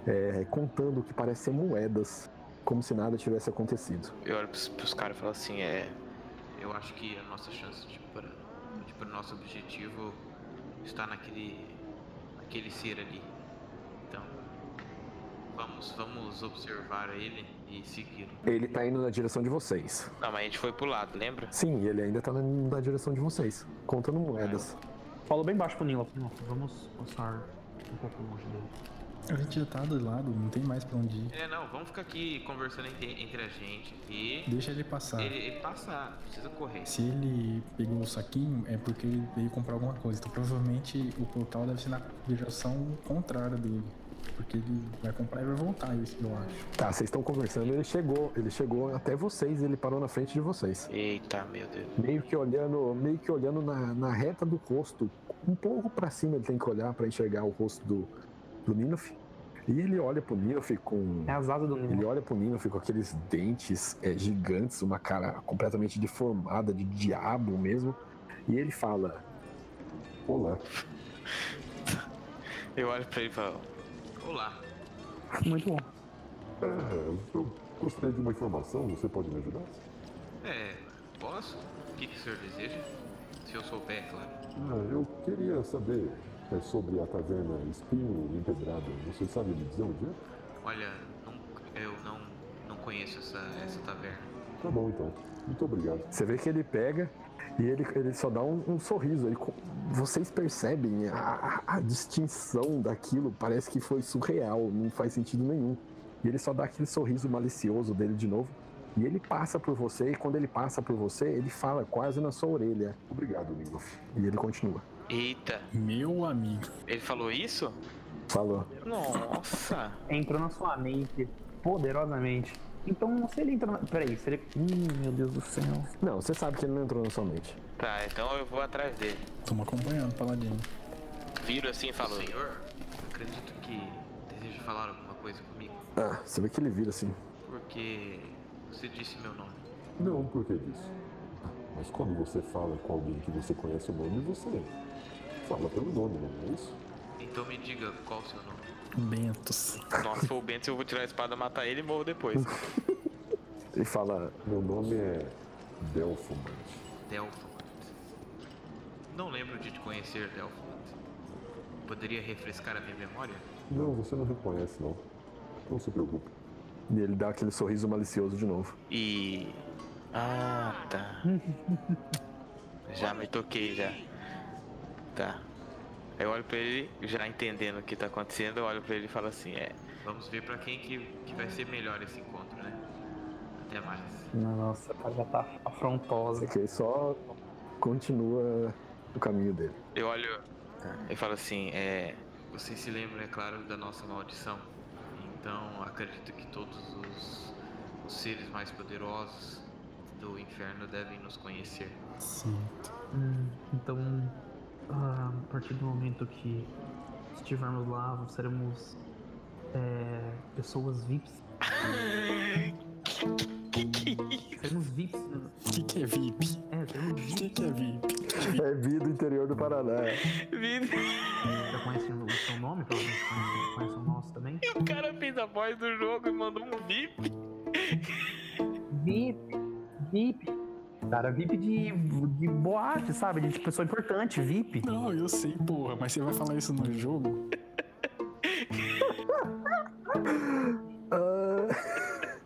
é, contando o que parece ser moedas, como se nada tivesse acontecido. Eu olho pros, pros caras e falo assim, é. Eu acho que a nossa chance de para, de para o nosso objetivo está naquele, naquele ser ali. Então, vamos, vamos observar ele e segui-lo. Ele tá indo na direção de vocês. Não, mas a gente foi pro lado, lembra? Sim, ele ainda tá na, na direção de vocês, contando moedas. Falou bem baixo pro Nilo. Não, vamos passar um pouco longe dele. A gente já tá do lado, não tem mais pra onde ir. É, não, vamos ficar aqui conversando entre, entre a gente aqui. Deixa ele passar. Ele, ele passar, precisa correr. Se ele pegou o saquinho, é porque ele veio comprar alguma coisa. Então provavelmente o portal deve ser na direção contrária dele. Porque ele vai comprar e vai voltar, isso eu acho. Tá, vocês estão conversando, ele chegou, ele chegou até vocês, ele parou na frente de vocês. Eita, meu Deus. Meio que olhando, meio que olhando na, na reta do rosto, um pouco pra cima ele tem que olhar pra enxergar o rosto do, do Ninof. E ele olha pro Ninof com É as asas do Ele Nilo. olha pro Ninof com aqueles dentes é, gigantes, uma cara completamente deformada, de diabo mesmo. E ele fala: Olá. Eu olho pra ele e falo, Olá. Muito bom. É, eu gostaria de uma informação, você pode me ajudar? É, posso? O que, que o senhor deseja? Se eu souber, é claro. Ah, eu queria saber é, sobre a taverna Espinho Empedrada. Você sabe me dizer onde é? Olha, não- eu não, não conheço essa, essa taverna. Tá bom então. Muito obrigado. Você vê que ele pega e ele, ele só dá um, um sorriso. Ele vocês percebem a, a- a distinção daquilo, parece que foi surreal, não faz sentido nenhum. E ele só dá aquele sorriso malicioso dele de novo. E ele passa por você, e quando ele passa por você, ele fala quase na sua orelha. Obrigado, Lingoff. E ele continua. Eita, Meu amigo. ele falou isso? Falou. Nossa. Entrou na sua mente poderosamente. Então, se ele entrou na... Peraí, se ele... Hum, meu Deus do céu. Não, você sabe que ele não entrou na sua mente. Tá, então eu vou atrás dele. Tamo acompanhando, Paladino. Viro assim e falo. Senhor, acredito que deseja falar alguma coisa comigo, Ah, você vê que ele vira assim. porque você disse meu nome. Não, por que disso? Mas quando você fala com alguém que você conhece o nome, você fala pelo nome, não é isso? Então me diga qual o seu nome. Bentos. Nossa, se for o Bento, eu vou tirar a espada, matar ele e morro depois. Ele fala, Meu nome é Delphomant. Delphomant. Não lembro de te conhecer, Delphomant. Poderia refrescar a minha memória? Não, você não reconhece, não. Não se preocupe. e ele dá aquele sorriso malicioso de novo. E. Ah, tá. Já me toquei já. Tá. Eu olho pra ele, já entendendo o que tá acontecendo, eu olho pra ele e falo assim, é. Vamos ver pra quem que, que vai ser melhor esse encontro, né? Até mais. Nossa, a cara já tá afrontosa. Ele só continua o caminho dele. Eu olho. Eu falo assim, é. Você se lembra, é claro, da nossa maldição. Então acredito que todos os, os seres mais poderosos do inferno devem nos conhecer. Sim. Hum, então, a partir do momento que estivermos lá, seremos é, pessoas VIPs. Seremos VIPs. O que, que é VIP? É, seremos O que, VIPs. que é VIP? É vida do interior do Paraná. Já conhecem o seu nome, provavelmente conhecem, conhecem o nosso também. O cara fez a voz do jogo e mandou um VIP. VIP, VIP. Cara, VIP de, de boate, sabe? De pessoa importante, VIP. Não, eu sei, porra, mas você vai falar isso no jogo? Ah,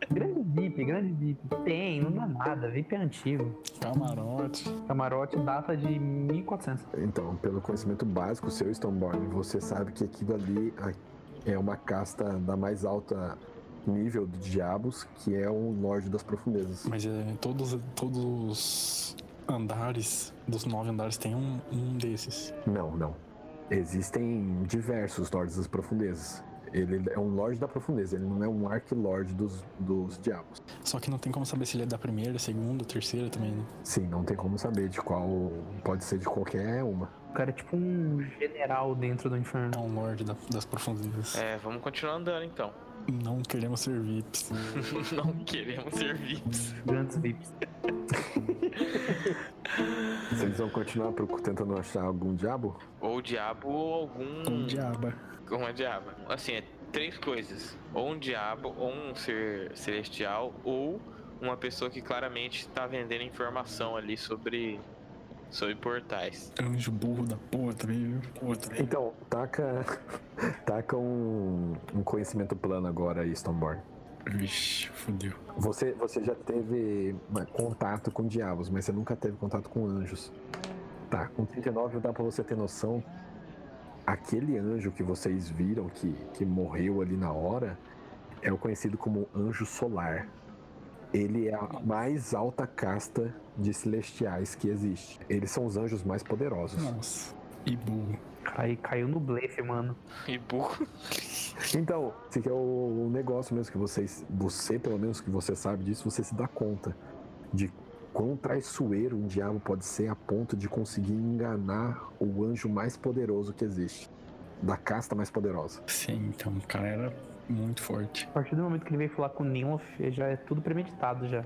Grande VIP, grande VIP. Tem, não dá nada. VIP é antigo. Camarote. Camarote data de 1400. então, pelo conhecimento básico seu, Stoneborn, você sabe que aquilo ali é uma casta da mais alta nível de diabos, que é um Lorde das Profundezas. Mas é, todos, todos os andares, dos nove andares, tem um, um desses. Não, não. Existem diversos Lordes das Profundezas. Ele é um Lorde da Profundeza, ele não é um Arquilorde dos, dos Diabos. Só que não tem como saber se ele é da primeira, segunda, terceira também, né? Sim, não tem como saber de qual. Pode ser de qualquer uma. O cara é tipo um general dentro do inferno. É um lorde da- das profundezas. É, vamos continuar andando então. Não queremos ser VIPs. Não queremos ser VIPs. Grandes VIPs. Vocês vão continuar tentando achar algum diabo? Ou diabo ou algum. Um diaba. Uma diaba. Assim, é três coisas. Ou um diabo, ou um ser celestial, ou uma pessoa que claramente tá vendendo informação ali sobre. Sobre portais. Anjo burro da porra também, viu? Porra também. Então, taca. taca um, um conhecimento plano agora aí, Stoneborn. Vixe, fodeu. Você, você já teve contato com diabos, mas você nunca teve contato com anjos. Tá, com 39 dá pra você ter noção. Aquele anjo que vocês viram que, que morreu ali na hora é o conhecido como anjo solar. Ele é a mais alta casta de celestiais que existe. Eles são os anjos mais poderosos. Nossa. E burro. Aí caiu no blefe, mano. E burro. Então, esse aqui é o, o negócio mesmo que vocês, você pelo menos que você sabe disso, você se dá conta de quão traiçoeiro um diabo pode ser a ponto de conseguir enganar o anjo mais poderoso que existe, da casta mais poderosa. Sim, então o cara era muito forte. A partir do momento que ele veio falar com o já é tudo premeditado já.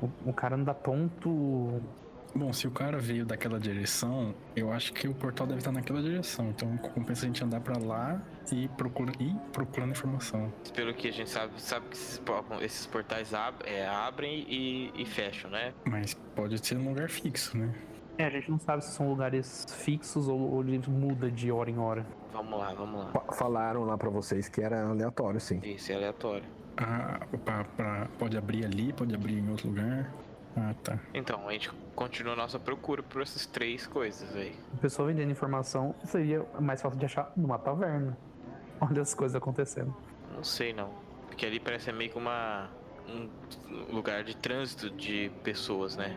O, o cara não dá ponto. Bom, se o cara veio daquela direção, eu acho que o portal deve estar naquela direção. Então compensa a gente andar pra lá e procura e procurando informação. Pelo que a gente sabe, sabe que esses, esses portais ab- é, abrem e, e fecham, né? Mas pode ser um lugar fixo, né? É, a gente não sabe se são lugares fixos ou, ou ele muda de hora em hora. Vamos lá, vamos lá. Fa- Falaram lá pra vocês que era aleatório, sim. Isso é aleatório. Ah, pra, pra- pode abrir ali, pode abrir em outro lugar. Ah, tá. Então, a gente continua a nossa procura por essas três coisas aí. A pessoa vendendo informação seria mais fácil de achar numa taverna. Olha as coisas acontecendo. Não sei não. Porque ali parece meio que uma. um lugar de trânsito de pessoas, né?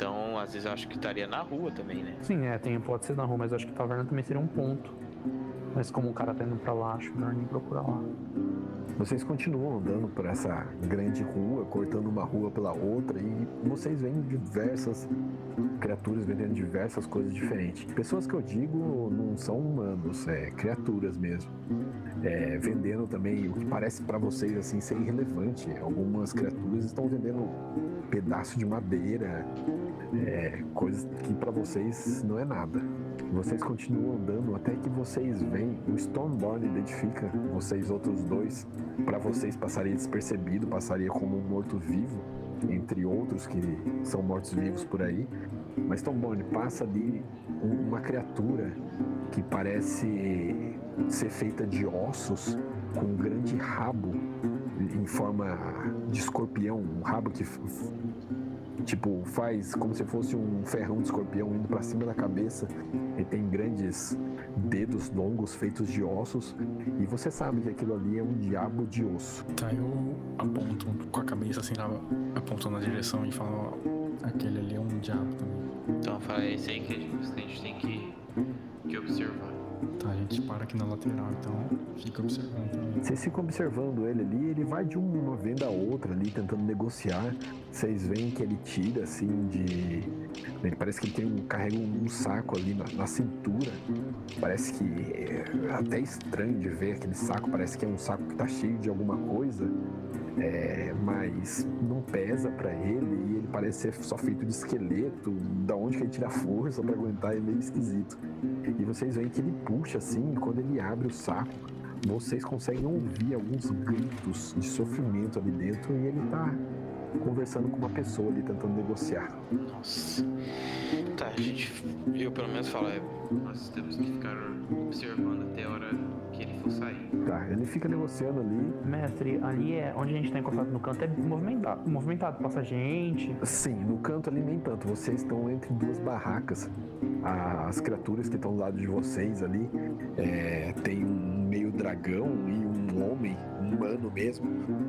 Então, às vezes eu acho que estaria na rua também, né? Sim, é, tem, pode ser na rua, mas eu acho que taverna também seria um ponto. Mas como o cara tá indo pra lá, acho melhor nem procurar lá. Vocês continuam andando por essa grande rua, cortando uma rua pela outra, e vocês veem diversas criaturas vendendo diversas coisas diferentes. Pessoas que eu digo não são humanos, é criaturas mesmo. É, vendendo também o que parece para vocês assim ser irrelevante. Algumas criaturas estão vendendo pedaço de madeira, é, coisas que para vocês não é nada. Vocês continuam andando até que vocês veem o Stormborn identifica vocês outros dois. Para vocês passaria despercebido, passaria como um morto-vivo, entre outros que são mortos-vivos por aí. Mas Stormborn passa ali um- uma criatura que parece ser feita de ossos, com um grande rabo em forma de escorpião, um rabo que tipo faz como se fosse um ferrão de escorpião indo para cima da cabeça. Ele tem grandes dedos longos feitos de ossos e você sabe que aquilo ali é um diabo de osso. Tá, eu aponto com a cabeça assim, aponto na direção e falo, ó, aquele ali é um diabo também. Então eu falei, é esse aí que a gente, que a gente tem que, que observar. Tá, a gente para aqui na lateral, então fica observando. Vocês ficam observando ele ali, ele vai de uma venda a outra ali, tentando negociar. Vocês veem que ele tira assim de. Ele parece que ele tem um, carrega um saco ali na, na cintura. Parece que é até estranho de ver aquele saco, parece que é um saco que tá cheio de alguma coisa. É, mas não pesa pra ele e ele parece ser só feito de esqueleto. Da onde que ele tira força pra aguentar é meio esquisito. E vocês veem que ele puxa assim, quando ele abre o saco, vocês conseguem ouvir alguns gritos de sofrimento ali dentro e ele tá conversando com uma pessoa ali tentando negociar. Nossa. Tá, a gente. Eu pelo menos falo, é. Nós temos que ficar observando até a hora que ele for sair. Tá, ele fica negociando ali. Mestre, ali é onde a gente tá encostado no canto, é movimentado, movimentado passa gente. Sim, no canto ali nem tanto. Vocês estão entre duas barracas. As criaturas que estão do lado de vocês ali é, tem um meio dragão e um homem, humano mesmo,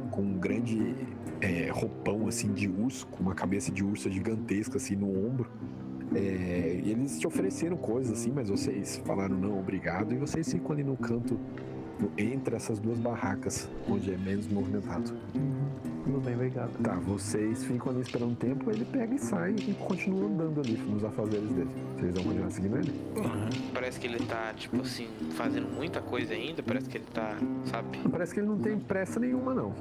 com um grande é, roupão assim de urso, com uma cabeça de urso gigantesca assim no ombro. É, e eles te ofereceram coisas assim, mas vocês falaram não, obrigado, e vocês ficam ali no canto entre essas duas barracas, onde é menos movimentado. Tudo bem, obrigado. Tá, vocês ficam ali esperando um tempo, ele pega e sai e continua andando ali nos afazeres dele. Vocês vão continuar seguindo ele? Parece que ele tá, tipo assim, fazendo muita coisa ainda. Parece que ele tá, sabe? Parece que ele não tem pressa nenhuma, não.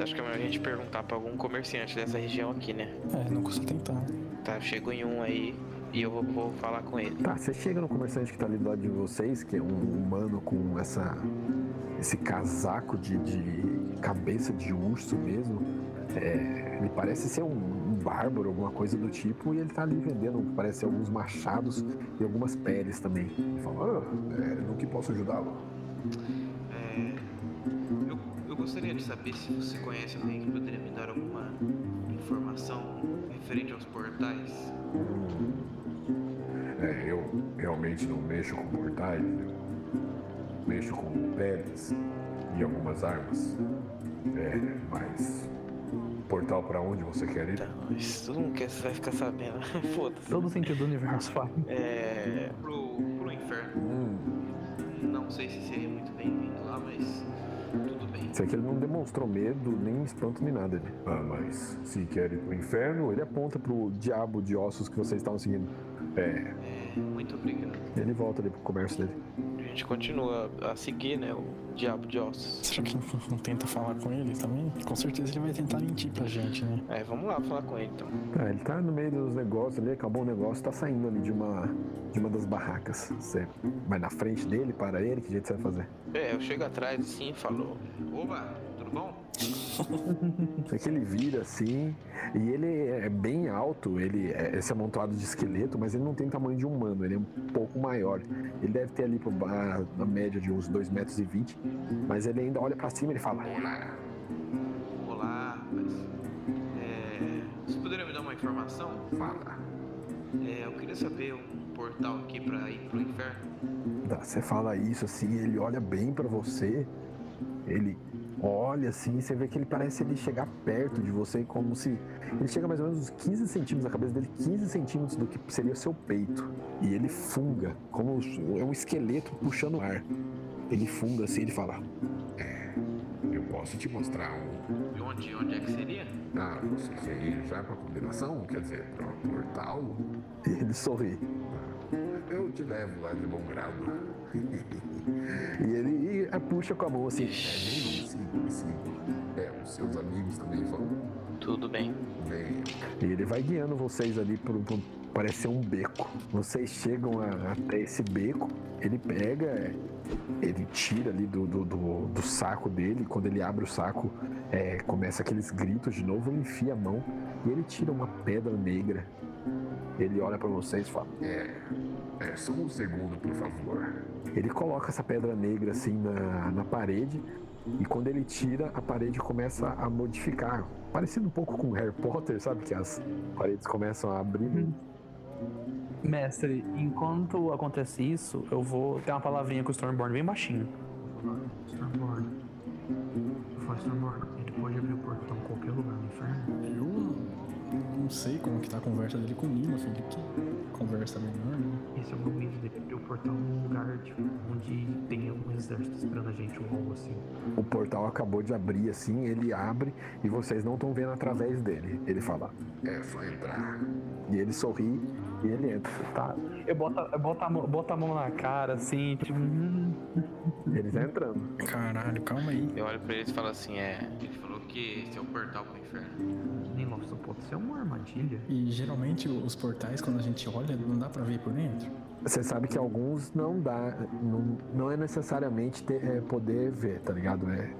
Acho que é melhor a gente perguntar pra algum comerciante dessa região aqui, né? É, não custa tentar. Tá, chego em um aí e eu vou, vou falar com ele. Tá, você chega no comerciante que tá ali do lado de vocês, que é um humano com essa esse casaco de, de cabeça de urso mesmo. É, ele parece ser um, um bárbaro, alguma coisa do tipo, e ele tá ali vendendo, parece alguns machados e algumas peles também. Ele fala, ah, é, no que posso ajudá-lo? É, eu, eu gostaria de saber se você conhece alguém que poderia me dar alguma informação referente aos portais. Realmente não mexo com portais, eu mexo com peles e algumas armas. É, mas portal pra onde você quer ir? Então, isso todo mundo quer, vai ficar sabendo. Foda-se. Todo sentido do universo vai. É. Pro, pro inferno. Hum, Não sei se seria muito bem-vindo lá, mas tudo bem. isso aqui ele não demonstrou medo, nem espanto, nem nada. ali. Ah, mas se quer ir pro inferno, Ele aponta pro diabo de ossos que vocês estavam seguindo. é. É, muito obrigado. Ele volta ali pro comércio dele. A gente continua a seguir, né? O diabo de ossos. Será que não tenta falar com ele também? Com certeza ele vai tentar mentir pra gente, né? É, vamos lá falar com ele então. Ah, ele tá no meio dos negócios ali, acabou o negócio, tá saindo ali de uma, de uma das barracas. Você vai na frente dele, para ele, que jeito você vai fazer? É, eu chego atrás assim e falo. Oba, tudo bom? É que ele vira assim, e ele é bem alto, ele é esse amontoado de esqueleto, mas ele não tem tamanho de um humano, ele é um pouco maior. Ele deve ter ali por ba- na média de uns 2,20 metros, e vinte, mas ele ainda olha pra cima e ele fala: Olá. Olá, rapaz. É, você poderia me dar uma informação? Fala. É, eu queria saber um portal aqui pra ir pro inferno. Tá, Você fala isso assim, ele olha bem pra você, ele olha assim, você vê que ele parece ele chegar perto de você, como se. Ele chega mais ou menos uns 15 centímetros, a cabeça dele, 15 centímetros do que seria o seu peito. E ele funga, como é um esqueleto puxando ar. Ele funga assim, ele fala. É, eu posso te mostrar um. E onde, onde é que seria? Ah, você quer ir já pra combinação? Quer dizer, pra um portal? E ele sorri. Eu te levo lá de bom grado. E ele e puxa com a mão assim. É, vem. É, os seus amigos também vão. Tudo bem. Venham. E ele vai guiando vocês ali por, por parece ser um beco. Vocês chegam a- até esse beco, ele pega, ele tira ali do, do, do- do saco dele. Quando ele abre o saco, é, começa aqueles gritos de novo. Ele enfia a mão e ele tira uma pedra negra. Ele olha pra vocês e fala: É, é, só um segundo, por favor. Ele coloca essa pedra negra assim na, na parede e quando ele tira, a parede começa a modificar. Parecido um pouco com Harry Potter, sabe? Que as paredes começam a abrir. Mestre, enquanto acontece isso, eu vou ter uma palavrinha com o Stormborn bem baixinho. Stormborn. Eu falo, Stormborn, ele pode abrir o portão em qualquer lugar no inferno? Eu não sei como que tá a conversa dele comigo, filho. Que conversa melhor, né? Esse é o momento dele abrir o num lugar, tipo, onde tem algum exército esperando a gente, ou algo assim. O portal acabou de abrir assim, ele abre e vocês não estão vendo através dele. Ele fala. É só entrar. E ele sorri e ele entra. Tá? Eu boto, eu boto, a, mão, boto a mão na cara, assim, tipo. hum, Ele tá entrando. Caralho, calma aí. Eu olho pra eles e falo assim, é. Ele falou que esse é o portal pro inferno. Pode ser uma armadilha. E geralmente os portais, quando a gente olha, não dá pra ver por dentro. Você sabe que alguns não dá, não, não é necessariamente ter, é, poder ver, tá ligado? É,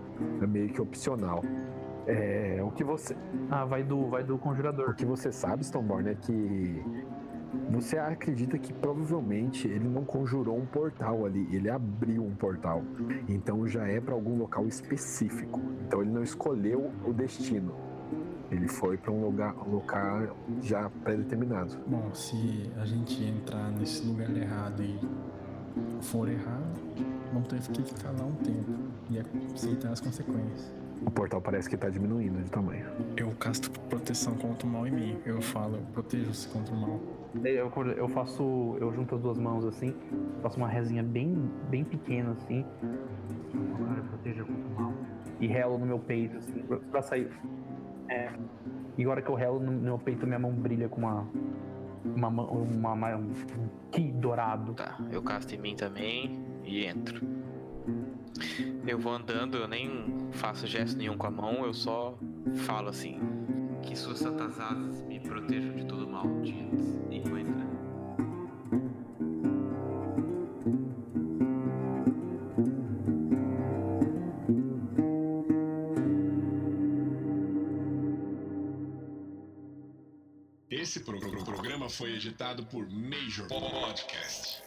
é meio que opcional. É, o que você, Ah, vai do, vai do o conjurador. que você sabe, Stoneborn, é que você acredita que provavelmente ele não conjurou um portal ali, ele abriu um portal. Então já é pra algum local específico. Então ele não escolheu o destino. Ele foi pra um lugar, um lugar já pré-determinado. Bom, se a gente entrar nesse lugar errado e for errado, vamos ter que ficar lá um tempo e aceitar as consequências. O portal parece que tá diminuindo de tamanho. Eu casto proteção contra o mal em mim. Eu falo, proteja-se contra o mal. Eu, eu faço. Eu junto as duas mãos assim, faço uma resinha bem, bem pequena assim, Agora proteja contra o mal. e relo no meu peito, assim, pra, pra sair. É. E agora que eu relo no meu peito, minha mão brilha com uma. Uma, ma- uma, uma, um ki dourado. Tá, eu casto em mim também e entro. Eu vou andando, eu nem faço gesto nenhum com a mão, eu só falo assim. Que suas santas asas me protejam de todo mal, dias. Esse pro- pro- programa foi editado por Major Podcast.